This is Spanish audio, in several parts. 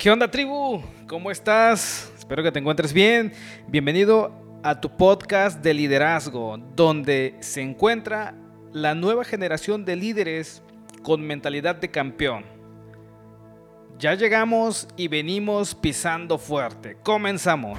¿Qué onda tribu? ¿Cómo estás? Espero que te encuentres bien. Bienvenido a tu podcast de liderazgo, donde se encuentra la nueva generación de líderes con mentalidad de campeón. Ya llegamos y venimos pisando fuerte. Comenzamos.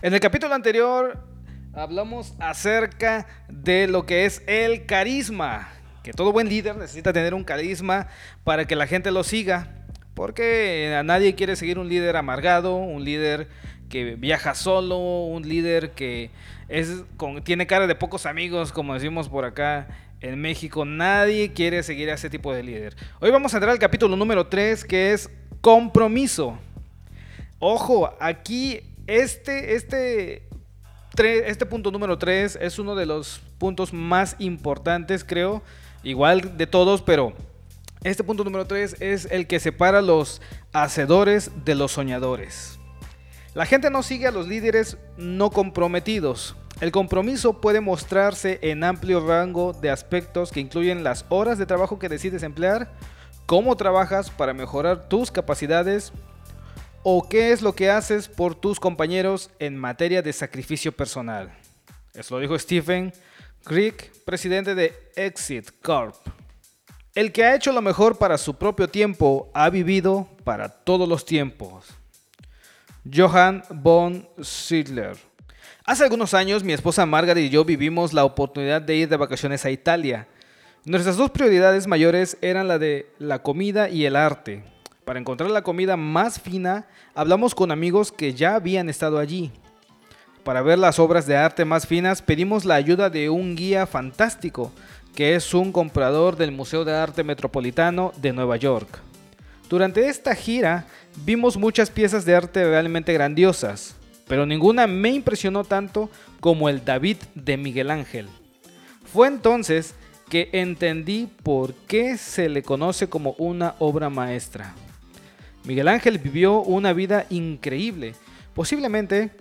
En el capítulo anterior hablamos acerca de lo que es el carisma, que todo buen líder necesita tener un carisma para que la gente lo siga, porque a nadie quiere seguir un líder amargado, un líder que viaja solo, un líder que es tiene cara de pocos amigos, como decimos por acá en México. Nadie quiere seguir a ese tipo de líder. Hoy vamos a entrar al capítulo número 3, que es compromiso. Ojo, aquí este, este, este punto número 3 es uno de los puntos más importantes, creo. Igual de todos, pero este punto número 3 es el que separa los hacedores de los soñadores. La gente no sigue a los líderes no comprometidos. El compromiso puede mostrarse en amplio rango de aspectos que incluyen las horas de trabajo que decides emplear, cómo trabajas para mejorar tus capacidades, ¿O qué es lo que haces por tus compañeros en materia de sacrificio personal? Eso lo dijo Stephen Crick, presidente de Exit Corp. El que ha hecho lo mejor para su propio tiempo ha vivido para todos los tiempos. Johann von Sidler. Hace algunos años mi esposa Margaret y yo vivimos la oportunidad de ir de vacaciones a Italia. Nuestras dos prioridades mayores eran la de la comida y el arte. Para encontrar la comida más fina, hablamos con amigos que ya habían estado allí. Para ver las obras de arte más finas, pedimos la ayuda de un guía fantástico, que es un comprador del Museo de Arte Metropolitano de Nueva York. Durante esta gira vimos muchas piezas de arte realmente grandiosas, pero ninguna me impresionó tanto como el David de Miguel Ángel. Fue entonces que entendí por qué se le conoce como una obra maestra. Miguel Ángel vivió una vida increíble, posiblemente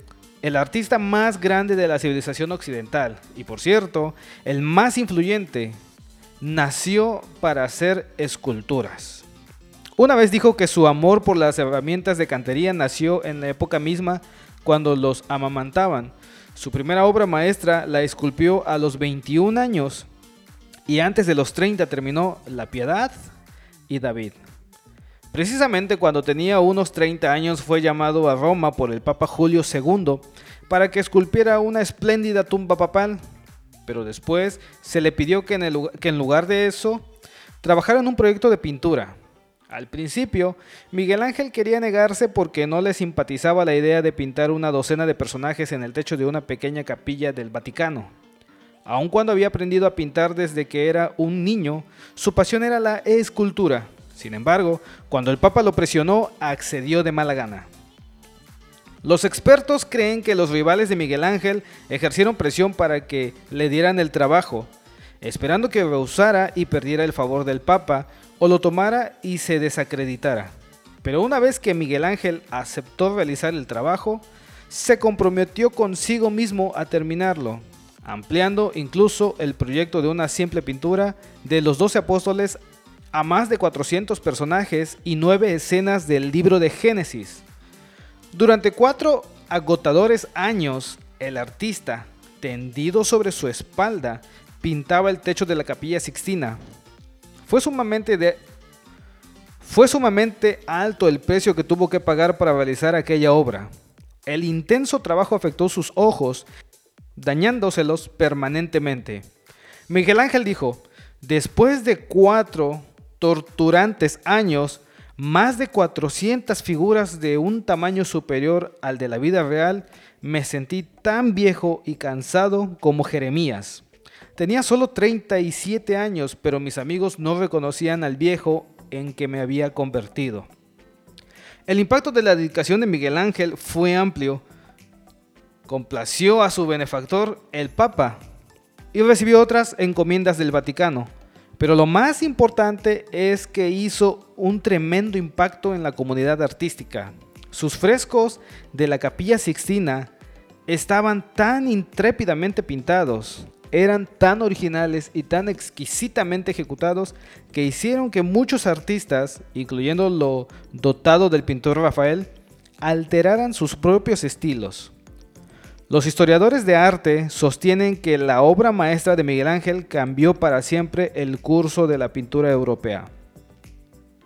el artista más grande de la civilización occidental y por cierto, el más influyente, nació para hacer esculturas. Una vez dijo que su amor por las herramientas de cantería nació en la época misma cuando los amamantaban. Su primera obra maestra la esculpió a los 21 años y antes de los 30 terminó La Piedad y David. Precisamente cuando tenía unos 30 años fue llamado a Roma por el Papa Julio II para que esculpiera una espléndida tumba papal, pero después se le pidió que en, lugar de eso trabajara en un proyecto de pintura. Al principio, Miguel Ángel quería negarse porque no le simpatizaba la idea de pintar una docena de personajes en el techo de una pequeña capilla del Vaticano. Aun cuando había aprendido a pintar desde que era un niño, su pasión era la escultura. Sin embargo, cuando el Papa lo presionó, accedió de mala gana. Los expertos creen que los rivales de Miguel Ángel ejercieron presión para que le dieran el trabajo, esperando que rehusara y perdiera el favor del Papa, o lo tomara y se desacreditara. Pero una vez que Miguel Ángel aceptó realizar el trabajo, se comprometió consigo mismo a terminarlo, ampliando incluso el proyecto de una simple pintura de los doce apóstoles a más de 400 personajes y nueve escenas del libro de Génesis. Durante cuatro agotadores años, el artista, tendido sobre su espalda, pintaba el techo de la capilla Sixtina. Fue sumamente, fue sumamente alto el precio que tuvo que pagar para realizar aquella obra. El intenso trabajo afectó sus ojos, dañándoselos permanentemente. Miguel Ángel dijo, después de cuatro torturantes años, más de 400 figuras de un tamaño superior al de la vida real, me sentí tan viejo y cansado como Jeremías. Tenía solo 37 años, pero mis amigos no reconocían al viejo en que me había convertido. El impacto de la dedicación de Miguel Ángel fue amplio. Complació a su benefactor, el Papa, y recibió otras encomiendas del Vaticano. Pero lo más importante es que hizo un tremendo impacto en la comunidad artística. Sus frescos de la capilla Sixtina estaban tan intrépidamente pintados, eran tan originales y tan exquisitamente ejecutados que hicieron que muchos artistas, incluyendo lo dotado del pintor Rafael, alteraran sus propios estilos. Los historiadores de arte sostienen que la obra maestra de Miguel Ángel cambió para siempre el curso de la pintura europea.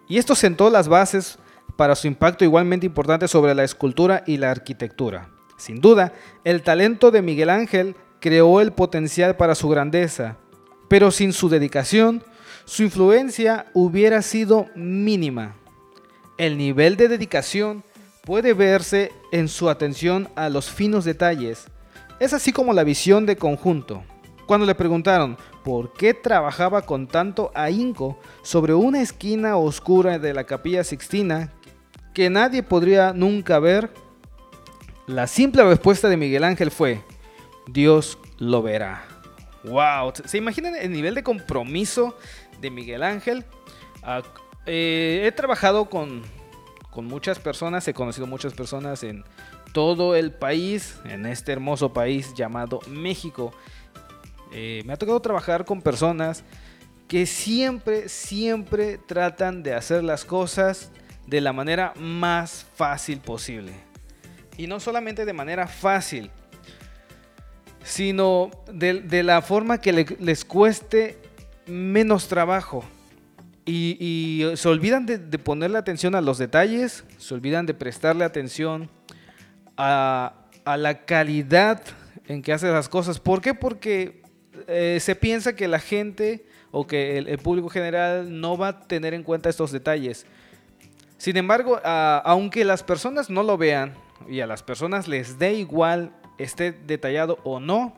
Y esto sentó las bases para su impacto igualmente importante sobre la escultura y la arquitectura. Sin duda, el talento de Miguel Ángel creó el potencial para su grandeza, pero sin su dedicación, su influencia hubiera sido mínima. El nivel de dedicación puede verse en su atención a los finos detalles. Es así como la visión de conjunto. Cuando le preguntaron por qué trabajaba con tanto ahínco sobre una esquina oscura de la capilla Sixtina que nadie podría nunca ver, la simple respuesta de Miguel Ángel fue, Dios lo verá. ¡Wow! ¿Se imaginan el nivel de compromiso de Miguel Ángel? Ah, eh, he trabajado con con muchas personas, he conocido muchas personas en todo el país, en este hermoso país llamado México. Eh, me ha tocado trabajar con personas que siempre, siempre tratan de hacer las cosas de la manera más fácil posible. Y no solamente de manera fácil, sino de, la forma que les cueste menos trabajo. Y, se olvidan de, ponerle atención a los detalles, se olvidan de prestarle atención a, la calidad en que hace las cosas. ¿Por qué? Porque eh, se piensa que la gente o que el, público general no va a tener en cuenta estos detalles. Sin embargo, aunque las personas no lo vean y a las personas les dé igual esté detallado o no,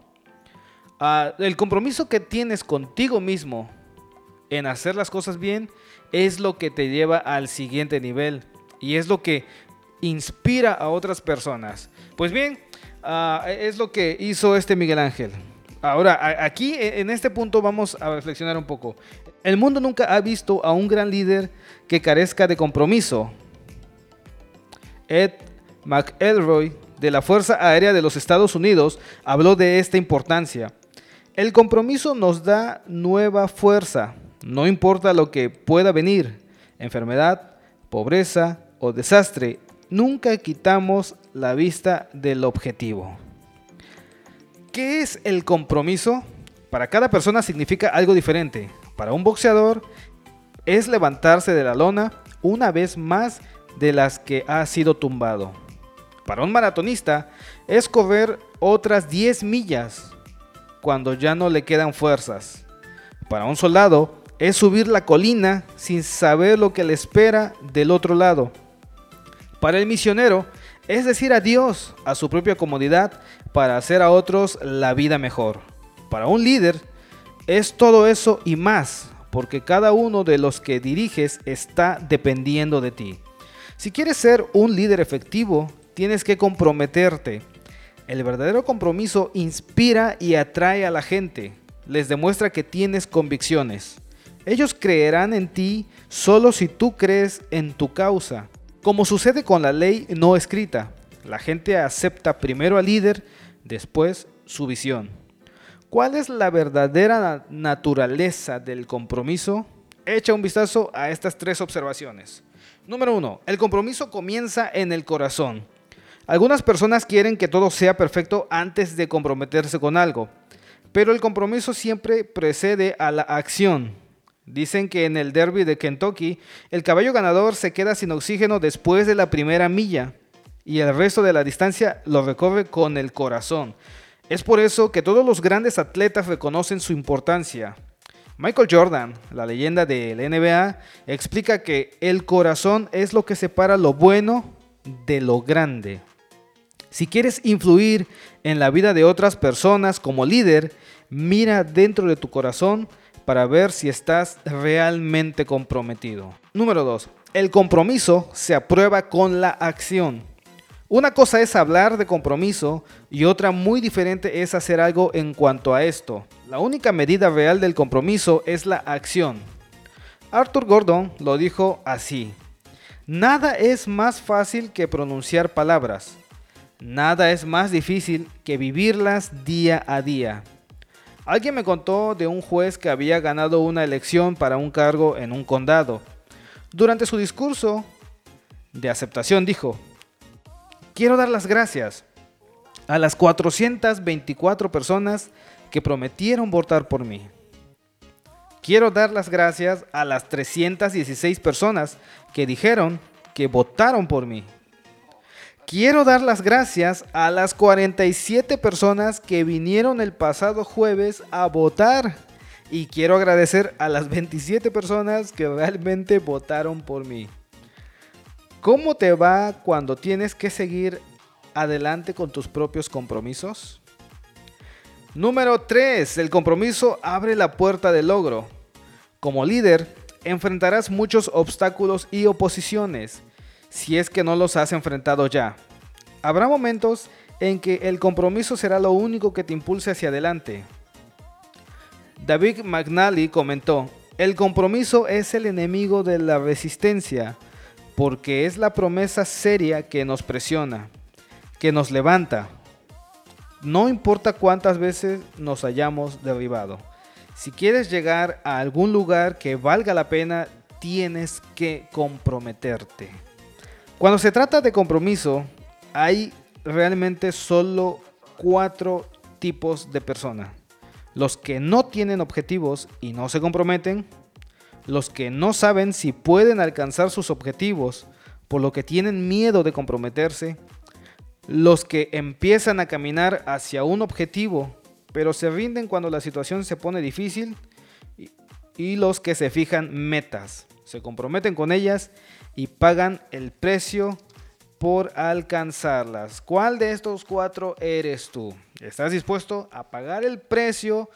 el compromiso que tienes contigo mismo en hacer las cosas bien es lo que te lleva al siguiente nivel y es lo que inspira a otras personas. Pues bien, ah, es lo que hizo este Miguel Ángel. Ahora, aquí e, en este punto vamos a reflexionar un poco. El mundo nunca ha visto a un gran líder que carezca de compromiso. Ed McElroy de la Fuerza Aérea de los Estados Unidos habló de esta importancia. El compromiso nos da nueva fuerza. No importa lo que pueda venir, enfermedad, pobreza o desastre, nunca quitamos la vista del objetivo. ¿Qué es el compromiso? Para cada persona significa algo diferente. Para un boxeador es levantarse de la lona una vez más de las que ha sido tumbado. Para un maratonista es correr otras 10 millas cuando ya no le quedan fuerzas. Para un soldado es subir la colina sin saber lo que le espera del otro lado. Para el misionero es decir adiós a su propia comodidad para hacer a otros la vida mejor. Para un líder es todo eso y más, porque cada uno de los que diriges está dependiendo de ti. Si quieres ser un líder efectivo, tienes que comprometerte. El verdadero compromiso inspira y atrae a la gente, les demuestra que tienes convicciones. Ellos creerán en ti solo si tú crees en tu causa. Como sucede con la ley no escrita, la gente acepta primero al líder, después su visión. ¿Cuál es la verdadera naturaleza del compromiso? Echa un vistazo a estas tres observaciones. Número uno, el compromiso comienza en el corazón. Algunas personas quieren que todo sea perfecto antes de comprometerse con algo, pero el compromiso siempre precede a la acción. Dicen que en el derby de Kentucky, el caballo ganador se queda sin oxígeno después de la primera milla y el resto de la distancia lo recorre con el corazón. Es por eso que todos los grandes atletas reconocen su importancia. Michael Jordan, la leyenda del NBA, explica que el corazón es lo que separa lo bueno de lo grande. Si quieres influir en la vida de otras personas como líder, mira dentro de tu corazón para ver si estás realmente comprometido. Número 2. El compromiso se aprueba con la acción. Una cosa es hablar de compromiso y otra muy diferente es hacer algo en cuanto a esto. La única medida real del compromiso es la acción. Arthur Gordon lo dijo así. Nada es más fácil que pronunciar palabras. Nada es más difícil que vivirlas día a día. Alguien me contó de un juez que había ganado una elección para un cargo en un condado. Durante su discurso de aceptación dijo, quiero dar las gracias a las 424 personas que prometieron votar por mí. Quiero dar las gracias a las 316 personas que dijeron que votaron por mí. Quiero dar las gracias a las 47 personas que vinieron el pasado jueves a votar. Y quiero agradecer a las 27 personas que realmente votaron por mí. ¿Cómo te va cuando tienes que seguir adelante con tus propios compromisos? Número 3. El compromiso abre la puerta del logro. Como líder, enfrentarás muchos obstáculos y oposiciones si es que no los has enfrentado ya. Habrá momentos en que el compromiso será lo único que te impulse hacia adelante. David McNally comentó, el compromiso es el enemigo de la resistencia, porque es la promesa seria que nos presiona, que nos levanta. No importa cuántas veces nos hayamos derribado. Si quieres llegar a algún lugar que valga la pena, tienes que comprometerte. Cuando se trata de compromiso, hay realmente solo cuatro tipos de personas. Los que no tienen objetivos y no se comprometen, los que no saben si pueden alcanzar sus objetivos, por lo que tienen miedo de comprometerse, los que empiezan a caminar hacia un objetivo, pero se rinden cuando la situación se pone difícil, y los que se fijan metas, se comprometen con ellas y pagan el precio por alcanzarlas. ¿Cuál de estos cuatro eres tú? ¿Estás dispuesto a pagar el precio?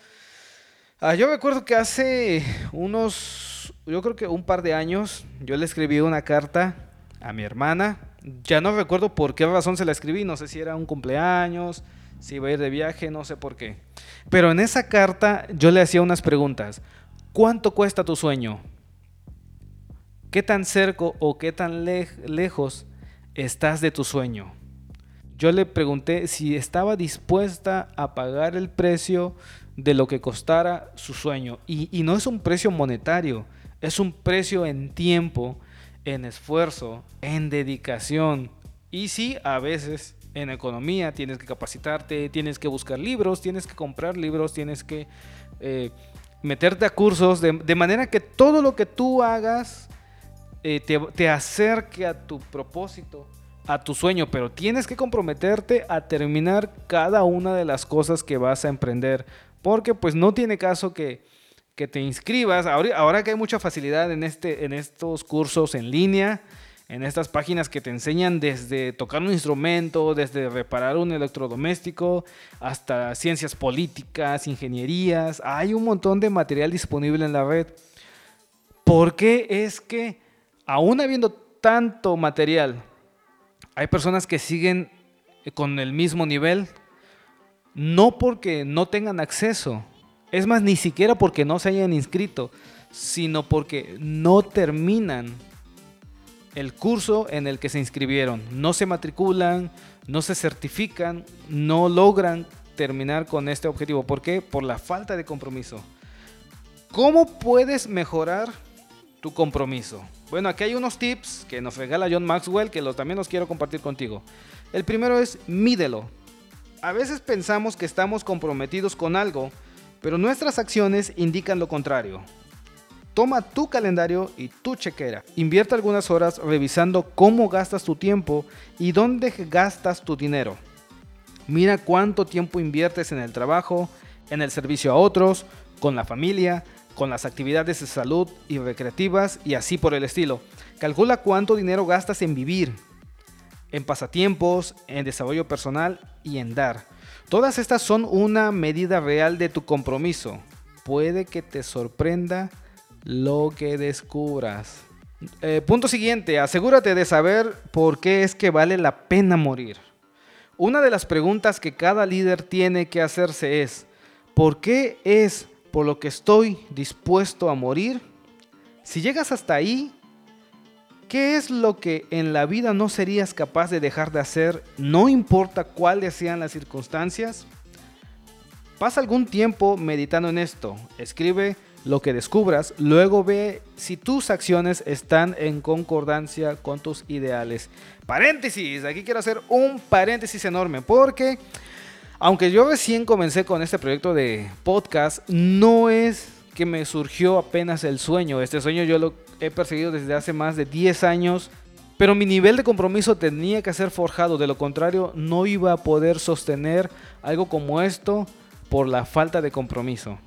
Ah, yo recuerdo que hace unos, yo creo que un par de años, yo le escribí una carta a mi hermana. Ya no recuerdo por qué razón se la escribí, no sé si era un cumpleaños, si iba a ir de viaje, no sé por qué. Pero en esa carta yo le hacía unas preguntas. ¿Cuánto cuesta tu sueño? ¿Qué tan cerca o qué tan lejos estás de tu sueño? Yo le pregunté si estaba dispuesta a pagar el precio de lo que costara su sueño. Y, no es un precio monetario, es un precio en tiempo, en esfuerzo, en dedicación. Y sí, a veces en economía tienes que capacitarte, tienes que buscar libros, tienes que comprar libros, tienes que eh, meterte a cursos, de manera que todo lo que tú hagas eh, te, acerque a tu propósito, a tu sueño, pero tienes que comprometerte a terminar cada una de las cosas que vas a emprender, porque pues no tiene caso que, que te inscribas, ahora, ahora, que hay mucha facilidad en, este, en estos cursos en línea, en estas páginas que te enseñan desde tocar un instrumento, desde reparar un electrodoméstico, hasta ciencias políticas, ingenierías, hay un montón de material disponible en la red. ¿Por qué es que aún habiendo tanto material, hay personas que siguen con el mismo nivel, no porque no tengan acceso, es más, ni siquiera porque no se hayan inscrito, sino porque no terminan el curso en el que se inscribieron, no se matriculan, no se certifican, no logran terminar con este objetivo. ¿Por qué? Por la falta de compromiso. ¿Cómo puedes mejorar compromiso? Bueno, aquí hay unos tips que nos regala John Maxwell que los, también los quiero compartir contigo. El primero es mídelo. A veces pensamos que estamos comprometidos con algo, pero nuestras acciones indican lo contrario. Toma tu calendario y tu chequera. Invierte algunas horas revisando cómo gastas tu tiempo y dónde gastas tu dinero. Mira cuánto tiempo inviertes en el trabajo, en el servicio a otros, con la familia, con las actividades de salud y recreativas y así por el estilo. Calcula cuánto dinero gastas en vivir, en pasatiempos, en desarrollo personal y en dar. Todas estas son una medida real de tu compromiso. Puede que te sorprenda lo que descubras. Eh, punto siguiente, asegúrate de saber por qué es que vale la pena morir. Una de las preguntas que cada líder tiene que hacerse es, ¿por qué es por lo que estoy dispuesto a morir? Si llegas hasta ahí, ¿qué es lo que en la vida no serías capaz de dejar de hacer, no importa cuáles sean las circunstancias? Pasa algún tiempo meditando en esto. Escribe lo que descubras, luego ve si tus acciones están en concordancia con tus ideales. Paréntesis, aquí quiero hacer un paréntesis enorme porque aunque yo recién comencé con este proyecto de podcast, no es que me surgió apenas el sueño. Este sueño yo lo he perseguido desde hace más de 10 años, pero mi nivel de compromiso tenía que ser forjado, de lo contrario no iba a poder sostener algo como esto por la falta de compromiso.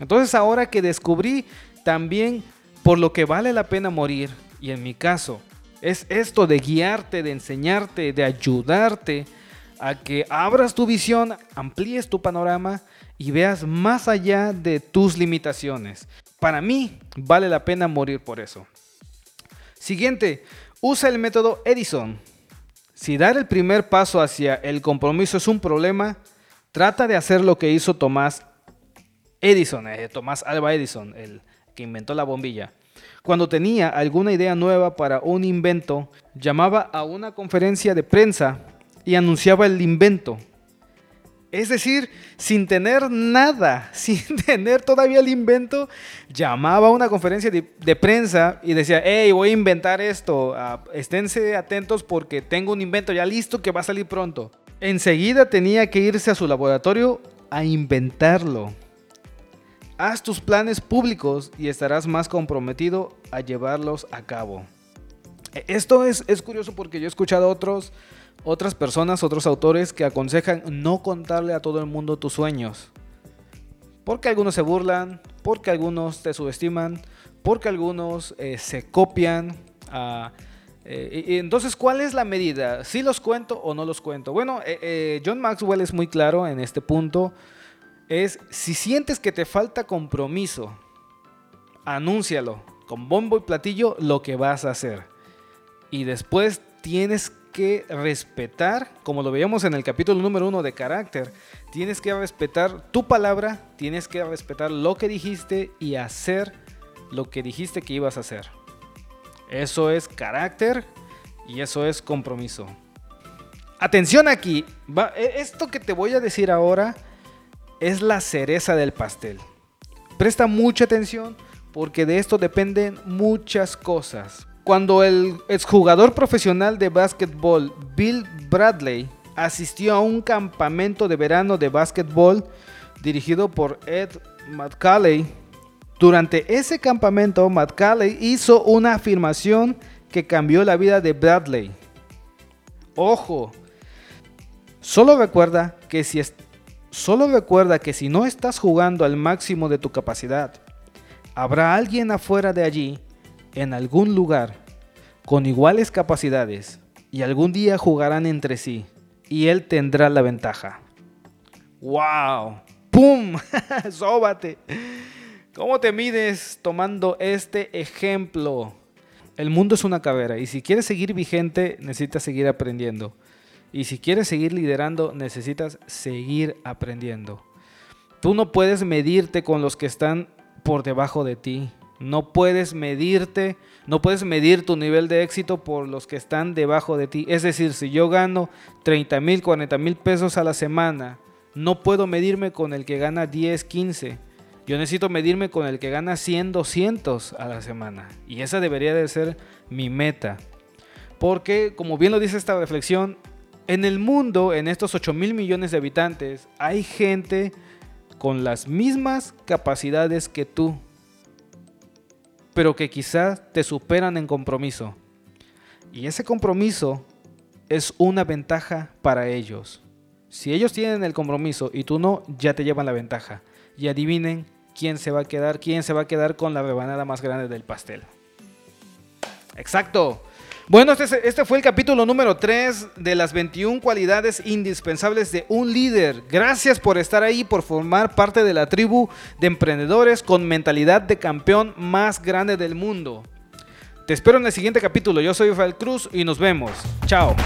Entonces ahora que descubrí también por lo que vale la pena morir, y en mi caso es esto de guiarte, de enseñarte, de ayudarte a que abras tu visión, amplíes tu panorama y veas más allá de tus limitaciones. Para mí vale la pena morir por eso. Siguiente, usa el método Edison. Si dar el primer paso hacia el compromiso es un problema, trata de hacer lo que hizo Tomás Edison, eh, Tomás Alba Edison, el que inventó la bombilla. Cuando tenía alguna idea nueva para un invento, llamaba a una conferencia de prensa y anunciaba el invento. Es decir, sin tener nada, sin tener todavía el invento, llamaba a una conferencia de, prensa y decía, hey, voy a inventar esto, uh, esténse atentos porque tengo un invento ya listo que va a salir pronto. Enseguida tenía que irse a su laboratorio a inventarlo. Haz tus planes públicos y estarás más comprometido a llevarlos a cabo. E, esto es, es curioso porque yo he escuchado otros otras personas, otros autores que aconsejan no contarle a todo el mundo tus sueños. Porque algunos se burlan, porque algunos te subestiman, porque algunos eh, se copian. Ah, eh, entonces, ¿cuál es la medida? ¿Si los cuento o no los cuento? Bueno, eh, John Maxwell es muy claro en este punto. Es si sientes que te falta compromiso, anúncialo con bombo y platillo lo que vas a hacer. Y después tienes que respetar, como lo veíamos en el capítulo número uno de carácter, tienes que respetar tu palabra, tienes que respetar lo que dijiste y hacer lo que dijiste que ibas a hacer. Eso es carácter y eso es compromiso. Atención aquí, e, esto que te voy a decir ahora es la cereza del pastel. Presta mucha atención porque de esto dependen muchas cosas cuando el exjugador profesional de básquetbol Bill Bradley asistió a un campamento de verano de básquetbol dirigido por Ed McCalley. Durante ese campamento, McCalley hizo una afirmación que cambió la vida de Bradley. Ojo, solo recuerda que si solo recuerda que si no estás jugando al máximo de tu capacidad, habrá alguien afuera de allí en algún lugar con iguales capacidades y algún día jugarán entre sí y él tendrá la ventaja. ¡Wow! ¡Pum! ¡Sóbate! ¿Cómo te mides tomando este ejemplo? El mundo es una carrera y si quieres seguir vigente necesitas seguir aprendiendo. Y si quieres seguir liderando necesitas seguir aprendiendo. Tú no puedes medirte con los que están por debajo de ti. No puedes medirte, no puedes medir tu nivel de éxito por los que están debajo de ti. Es decir, si yo gano 30 mil, 40 mil pesos a la semana, no puedo medirme con el que gana 10, 15. Yo necesito medirme con el que gana 100, 200 a la semana. Y esa debería de ser mi meta. Porque, como bien lo dice esta reflexión, en el mundo, en estos 8 mil millones de habitantes, hay gente con las mismas capacidades que tú pero que quizás te superan en compromiso. Y ese compromiso es una ventaja para ellos. Si ellos tienen el compromiso y tú no, ya te llevan la ventaja. Y adivinen quién se va a quedar, quién se va a quedar con la rebanada más grande del pastel. Exacto. Bueno, este, este, fue el capítulo número 3 de las 21 cualidades indispensables de un líder. Gracias por estar ahí, por formar parte de la tribu de emprendedores con mentalidad de campeón más grande del mundo. Te espero en el siguiente capítulo. Yo soy Rafael Cruz y nos vemos. Chao.